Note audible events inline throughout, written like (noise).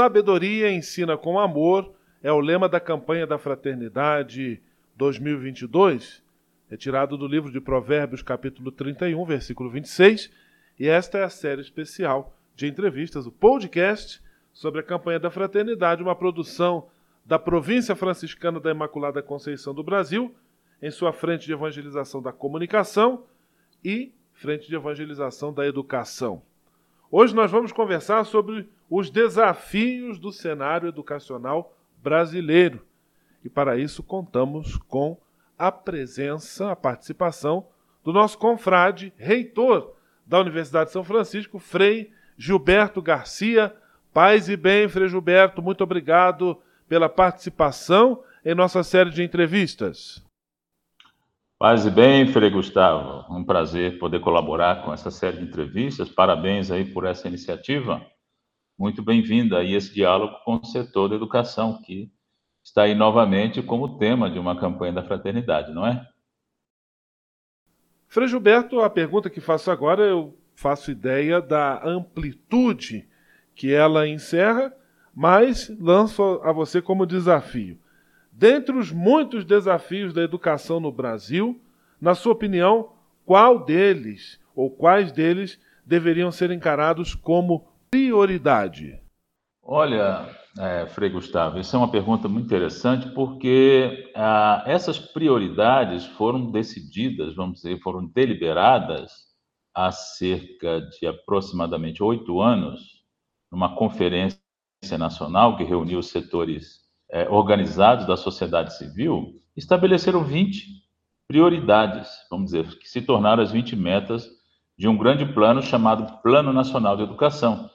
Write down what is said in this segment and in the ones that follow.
Sabedoria, ensina com amor é o lema da campanha da Fraternidade 2022, retirado do livro de Provérbios, capítulo 31, versículo 26, e esta é a série especial de entrevistas, o podcast sobre a campanha da Fraternidade, uma produção da Província Franciscana da Imaculada Conceição do Brasil, em sua frente de evangelização da comunicação e frente de evangelização da educação. Hoje nós vamos conversar sobre os desafios do cenário educacional brasileiro e para isso contamos com a presença, a participação do nosso confrade, reitor da Universidade de São Francisco, Frei Gilberto Garcia. Paz e bem, Frei Gilberto, muito obrigado pela participação em nossa série de entrevistas. Paz e bem, Frei Gustavo. Um prazer poder colaborar com essa série de entrevistas. Parabéns aí por essa iniciativa. Muito bem-vinda aí esse diálogo com o setor da educação, que está aí novamente como tema de uma campanha da fraternidade, não é? Frei Gilberto, a pergunta que faço agora, eu faço ideia da amplitude que ela encerra, mas lanço a você como desafio. Dentre os muitos desafios da educação no Brasil, na sua opinião, qual deles ou quais deles deveriam ser encarados como prioridade? Olha, é, Frei Gustavo, isso é uma pergunta muito interessante porque ah, essas prioridades foram decididas, vamos dizer, foram deliberadas há cerca de aproximadamente oito anos, numa conferência nacional que reuniu os setores é, organizados da sociedade civil, estabeleceram 20 prioridades, vamos dizer, que se tornaram as 20 metas de um grande plano chamado Plano Nacional de Educação,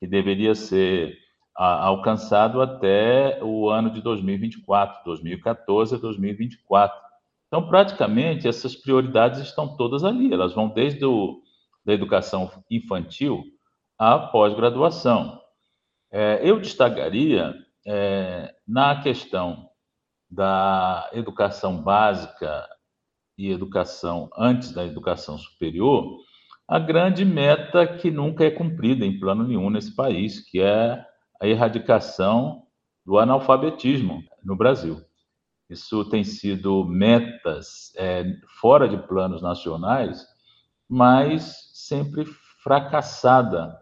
que deveria ser alcançado até o ano de 2024, 2014 a 2024. Então, praticamente, essas prioridades estão todas ali, elas vão desde o, da educação infantil à pós-graduação. É, eu destacaria é, na questão da educação básica e educação antes da educação superior, a grande meta que nunca é cumprida em plano nenhum nesse país, que é a erradicação do analfabetismo no Brasil. Isso tem sido metas é, fora de planos nacionais, mas sempre fracassada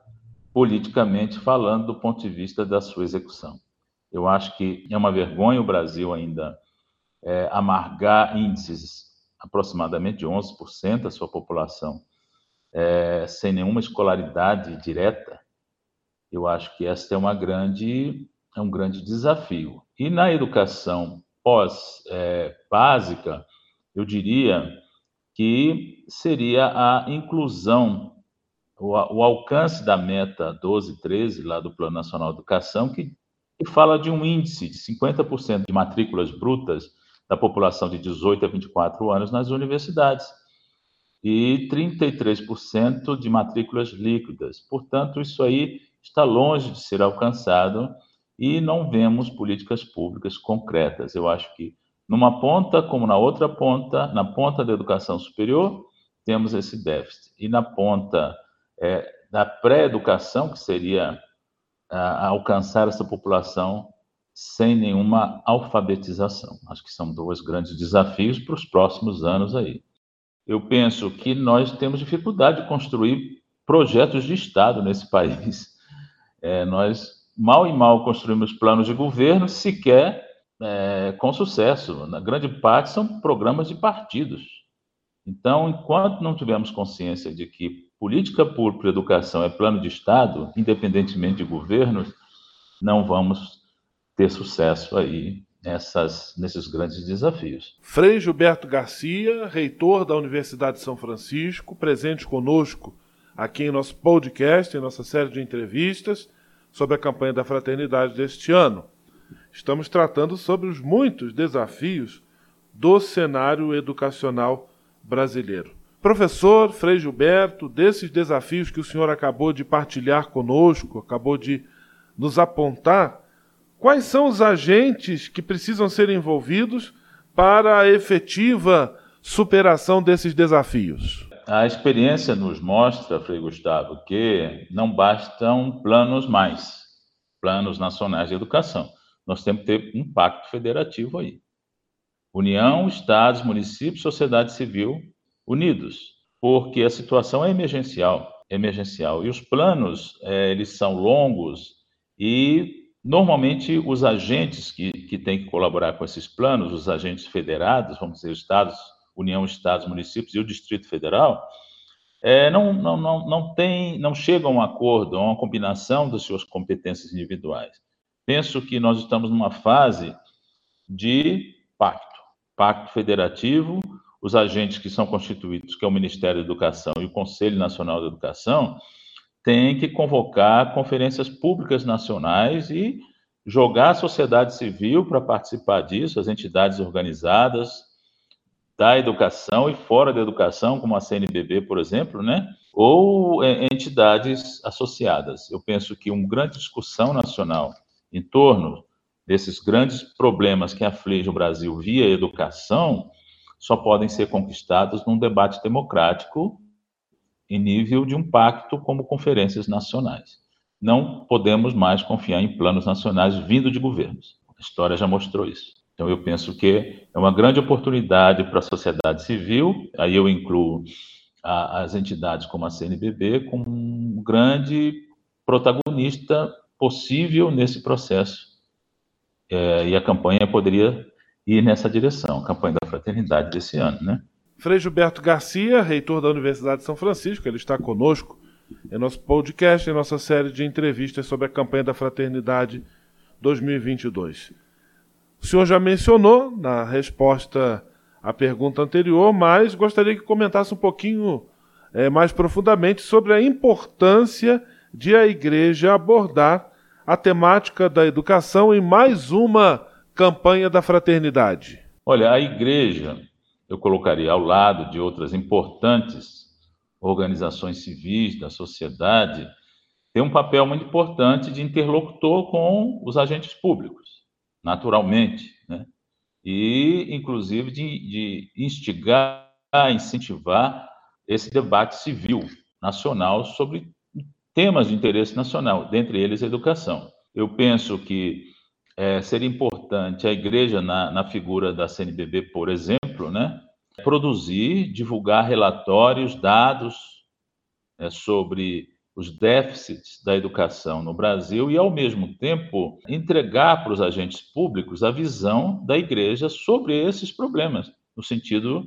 politicamente falando do ponto de vista da sua execução. Eu acho que é uma vergonha o Brasil ainda é, amargar índices aproximadamente de 11% da sua população é, sem nenhuma escolaridade direta, eu acho que esta é uma grande é um grande desafio. E na educação pós é, básica, eu diria que seria a inclusão, o, o, alcance da meta 12, 13, lá do Plano Nacional de Educação, que, que fala de um índice de 50% de matrículas brutas da população de 18 a 24 anos nas universidades e 33% de matrículas líquidas. Portanto, isso aí está longe de ser alcançado e não vemos políticas públicas concretas. Eu acho que numa ponta, como na outra ponta, na ponta da educação superior, temos esse déficit. E na ponta é, da pré-educação, que seria a, alcançar essa população sem nenhuma alfabetização. Acho que são dois grandes desafios para os próximos anos aí eu penso que nós temos dificuldade de construir projetos de Estado nesse (laughs) país. É, nós mal e mal construímos planos de governo, sequer é, com sucesso. Na grande parte são programas de partidos. Então, enquanto não tivermos consciência de que política pública para educação é plano de Estado, independentemente de governos, não vamos ter sucesso aí nessas, nesses grandes desafios. Frei Gilberto Garcia, reitor da Universidade de São Francisco, presente conosco aqui em nosso podcast, em nossa série de entrevistas sobre a campanha da fraternidade deste ano. estamos tratando sobre os muitos desafios do cenário educacional brasileiro. Professor Frei Gilberto, desses desafios que o senhor acabou de partilhar conosco, acabou de nos apontar, quais são os agentes que precisam ser envolvidos para a efetiva superação desses desafios? A experiência nos mostra, Frei Gustavo, que não bastam planos mais, planos nacionais de educação. Nós temos que ter um pacto federativo aí. União, estados, municípios, sociedade civil unidos, porque a situação é emergencial, emergencial. E os planos, é, eles são longos e normalmente os agentes que, que têm que colaborar com esses planos, os agentes federados, vamos dizer, estados, União, estados, municípios e o Distrito Federal, é, não, não, não, não, tem, não chegam a um acordo, a uma combinação das suas competências individuais. Penso que nós estamos numa fase de pacto pacto federativo, os agentes que são constituídos, que é o Ministério da Educação e o Conselho Nacional da Educação, têm que convocar conferências públicas nacionais e jogar a sociedade civil para participar disso, as entidades organizadas da educação e fora da educação, como a CNBB, por exemplo, né? ou é, entidades associadas. Eu penso que uma grande discussão nacional em torno desses grandes problemas que afligem o Brasil via educação só podem ser conquistados num debate democrático em nível de um pacto como conferências nacionais. Não podemos mais confiar em planos nacionais vindo de governos. A história já mostrou isso. Então, eu penso que é uma grande oportunidade para a sociedade civil, aí eu incluo a, as entidades como a CNBB, como um grande protagonista possível nesse processo é, e a campanha poderia ir nessa direção, a campanha da fraternidade desse ano, né? Frei Gilberto Garcia, reitor da Universidade de São Francisco, ele está conosco em nosso podcast, em nossa série de entrevistas sobre a campanha da fraternidade 2022. O senhor já mencionou na resposta à pergunta anterior, mas gostaria que comentasse um pouquinho é, mais profundamente sobre a importância de a igreja abordar a temática da educação em mais uma campanha da fraternidade? Olha, a igreja, eu colocaria ao lado de outras importantes organizações civis da sociedade, tem um papel muito importante de interlocutor com os agentes públicos, naturalmente, né? e inclusive de, de instigar, incentivar esse debate civil nacional sobre temas de interesse nacional, dentre eles a educação. Eu penso que é, seria importante a igreja, na, na figura da CNBB, por exemplo, né, produzir, divulgar relatórios, dados é, sobre os déficits da educação no Brasil e, ao mesmo tempo, entregar para os agentes públicos a visão da igreja sobre esses problemas, no sentido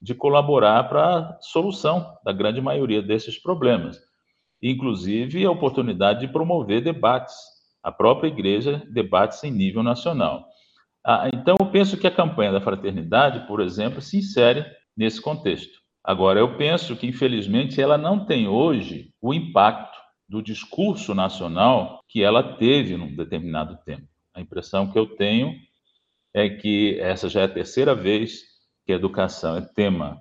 de colaborar para a solução da grande maioria desses problemas inclusive a oportunidade de promover debates, a própria igreja debates em nível nacional. Ah, então, eu penso que a campanha da fraternidade, por exemplo, se insere nesse contexto. Agora, eu penso que, infelizmente, ela não tem hoje o impacto do discurso nacional que ela teve num determinado tempo. A impressão que eu tenho é que essa já é a terceira vez que a educação é tema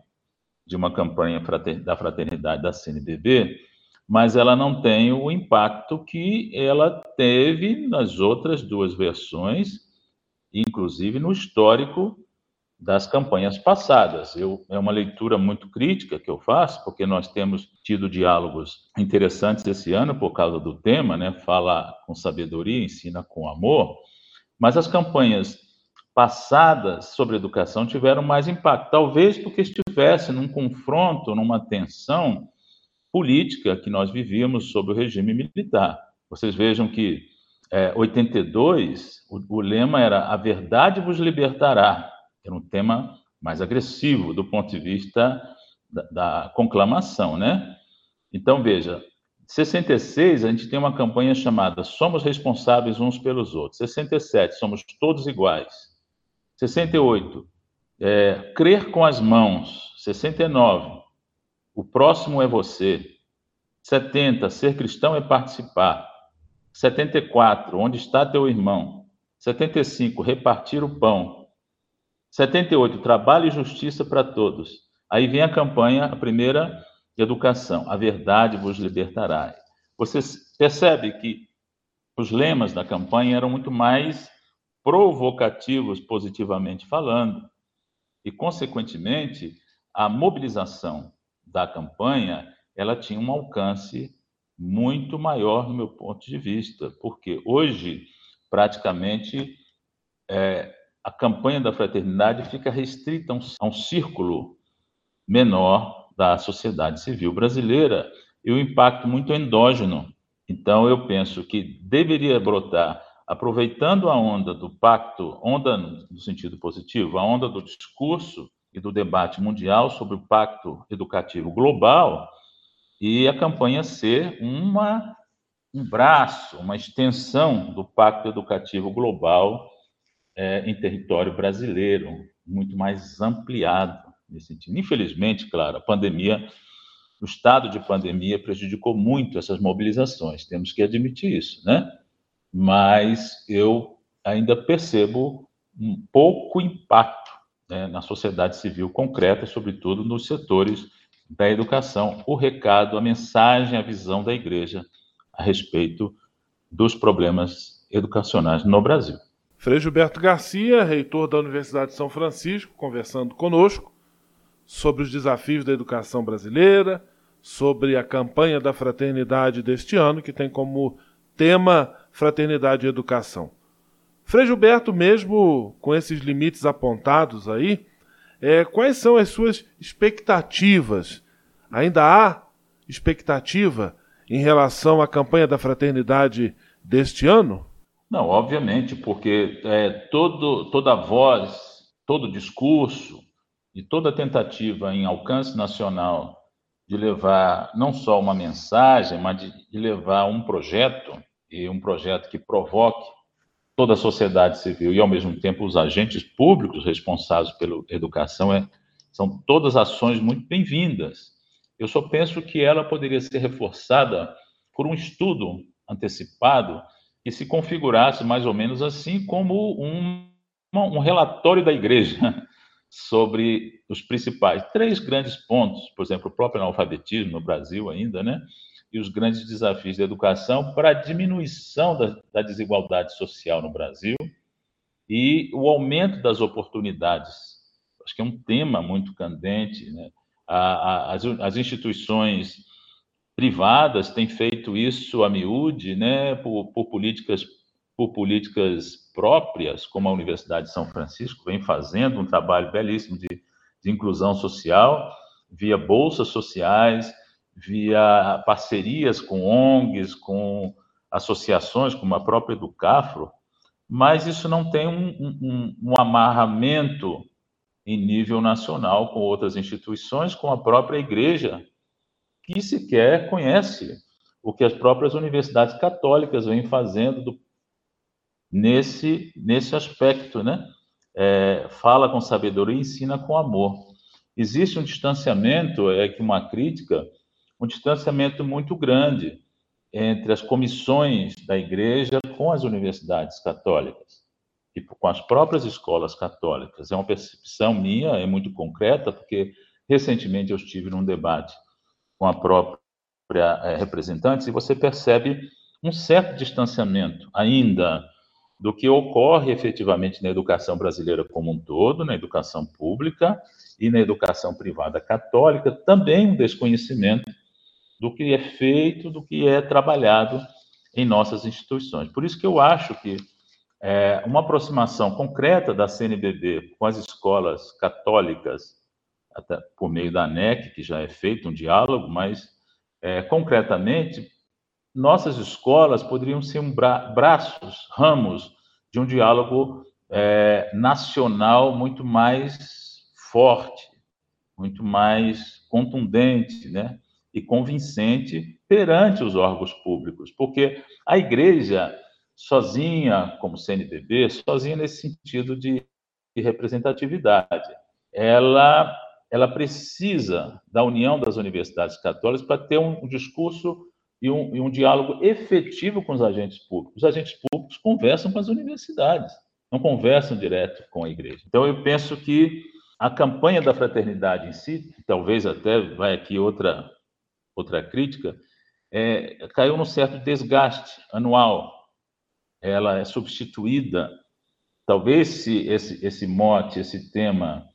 de uma campanha da fraternidade da CNBB, mas ela não tem o impacto que ela teve nas outras duas versões, inclusive no histórico das campanhas passadas. Eu, é uma leitura muito crítica que eu faço, porque nós temos tido diálogos interessantes esse ano por causa do tema, né? Fala com sabedoria, ensina com amor, mas as campanhas passadas sobre educação tiveram mais impacto, talvez porque estivesse num confronto, numa tensão política que nós vivíamos sob o regime militar. Vocês vejam que é, 82, o, o lema era a verdade vos libertará. Era um tema mais agressivo do ponto de vista da, da conclamação, né? Então, veja, 66, a gente tem uma campanha chamada Somos Responsáveis Uns pelos Outros. 67, Somos Todos Iguais. 68, é, Crer com as Mãos. 69, o próximo é você. 70, ser cristão é participar. 74, onde está teu irmão? 75, repartir o pão. 78, trabalho e justiça para todos. Aí vem a campanha, a primeira, educação. A verdade vos libertará. Você percebe que os lemas da campanha eram muito mais provocativos, positivamente falando, e, consequentemente, a mobilização da campanha ela tinha um alcance muito maior no meu ponto de vista, porque hoje, praticamente, é, a campanha da fraternidade fica restrita a um, a um círculo menor da sociedade civil brasileira e o um impacto muito endógeno. Então, eu penso que deveria brotar, aproveitando a onda do pacto, onda no sentido positivo, a onda do discurso e do debate mundial sobre o pacto educativo global, e a campanha ser uma, um braço, uma extensão do Pacto Educativo Global é, em território brasileiro, muito mais ampliado nesse sentido. Infelizmente, claro, a pandemia, o estado de pandemia prejudicou muito essas mobilizações, temos que admitir isso, né? Mas eu ainda percebo um pouco impacto né, na sociedade civil concreta, sobretudo nos setores da educação, o recado, a mensagem, a visão da igreja a respeito dos problemas educacionais no Brasil. Frei Gilberto Garcia, reitor da Universidade de São Francisco, conversando conosco sobre os desafios da educação brasileira, sobre a campanha da fraternidade deste ano, que tem como tema Fraternidade e Educação. Frei Gilberto, mesmo com esses limites apontados aí, é, quais são as suas expectativas? Ainda há expectativa em relação à campanha da fraternidade deste ano? Não, obviamente, porque é, todo, toda voz, todo discurso e toda tentativa em alcance nacional de levar não só uma mensagem, mas de, de levar um projeto, e um projeto que provoque toda a sociedade civil e, ao mesmo tempo, os agentes públicos responsáveis pela educação é, são todas ações muito bem-vindas. Eu só penso que ela poderia ser reforçada por um estudo antecipado que se configurasse mais ou menos assim como um, um relatório da igreja (laughs) sobre os principais três grandes pontos, por exemplo, o próprio analfabetismo no Brasil ainda, né? E os grandes desafios da educação para a diminuição da, da desigualdade social no Brasil e o aumento das oportunidades. Acho que é um tema muito candente. Né? A, a, as, as, instituições privadas têm feito isso a miúde, né? por, por, políticas, por políticas próprias, como a Universidade de São Francisco vem fazendo um trabalho belíssimo de, de inclusão social, via bolsas sociais, via parcerias com ONGs, com associações, como a própria Educafro, mas isso não tem um, um, um amarramento em nível nacional com outras instituições, com a própria igreja, que sequer conhece o que as próprias universidades católicas vêm fazendo do, nesse, nesse aspecto, né? É, fala com sabedoria e ensina com amor. Existe um distanciamento, é que uma crítica um distanciamento muito grande entre as comissões da igreja com as universidades católicas e com as próprias escolas católicas. É uma percepção minha, é muito concreta, porque recentemente eu estive num debate com a própria é, representante e você percebe um certo distanciamento ainda do que ocorre efetivamente na educação brasileira como um todo, na educação pública e na educação privada católica, também um desconhecimento do que é feito, do que é trabalhado em nossas instituições. Por isso que eu acho que é, uma aproximação concreta da CNBB com as escolas católicas, até por meio da ANEC, que já é feito um diálogo, mas é, concretamente, nossas escolas poderiam ser um bra braços, ramos de um diálogo é, nacional muito mais forte, muito mais contundente, né? E convincente perante os órgãos públicos, porque a igreja sozinha, como CNBB, sozinha nesse sentido de, de representatividade, ela ela precisa da união das universidades católicas para ter um, um discurso e um, e um diálogo efetivo com os agentes públicos. Os agentes públicos conversam com as universidades, não conversam direto com a igreja. Então, eu penso que a campanha da fraternidade em si, talvez até vai aqui outra, outra crítica, é, caiu num certo desgaste anual. Ela é substituída, talvez se esse, esse mote, esse tema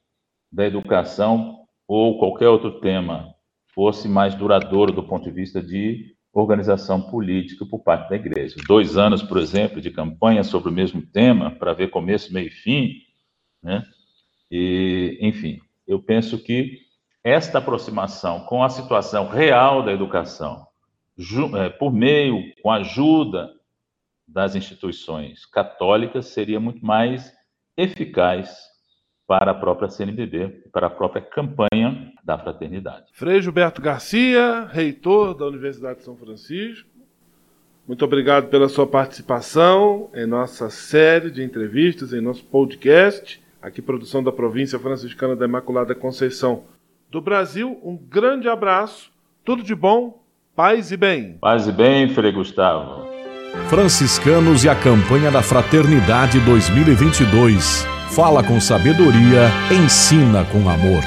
da educação ou qualquer outro tema fosse mais duradouro do ponto de vista de organização política por parte da igreja. Dois anos, por exemplo, de campanha sobre o mesmo tema, para ver começo, meio e fim, né? E, enfim, eu penso que esta aproximação com a situação real da educação, é, por meio, com a ajuda das instituições católicas, seria muito mais eficaz para a própria CNBB, para a própria campanha da fraternidade. Frei Gilberto Garcia, reitor da Universidade de São Francisco, muito obrigado pela sua participação em nossa série de entrevistas, em nosso podcast, aqui produção da província franciscana da Imaculada Conceição do Brasil. Um grande abraço, tudo de bom, paz e bem. Paz e bem, Frei Gustavo. Franciscanos e a campanha da Fraternidade 2022 fala com sabedoria, ensina com amor.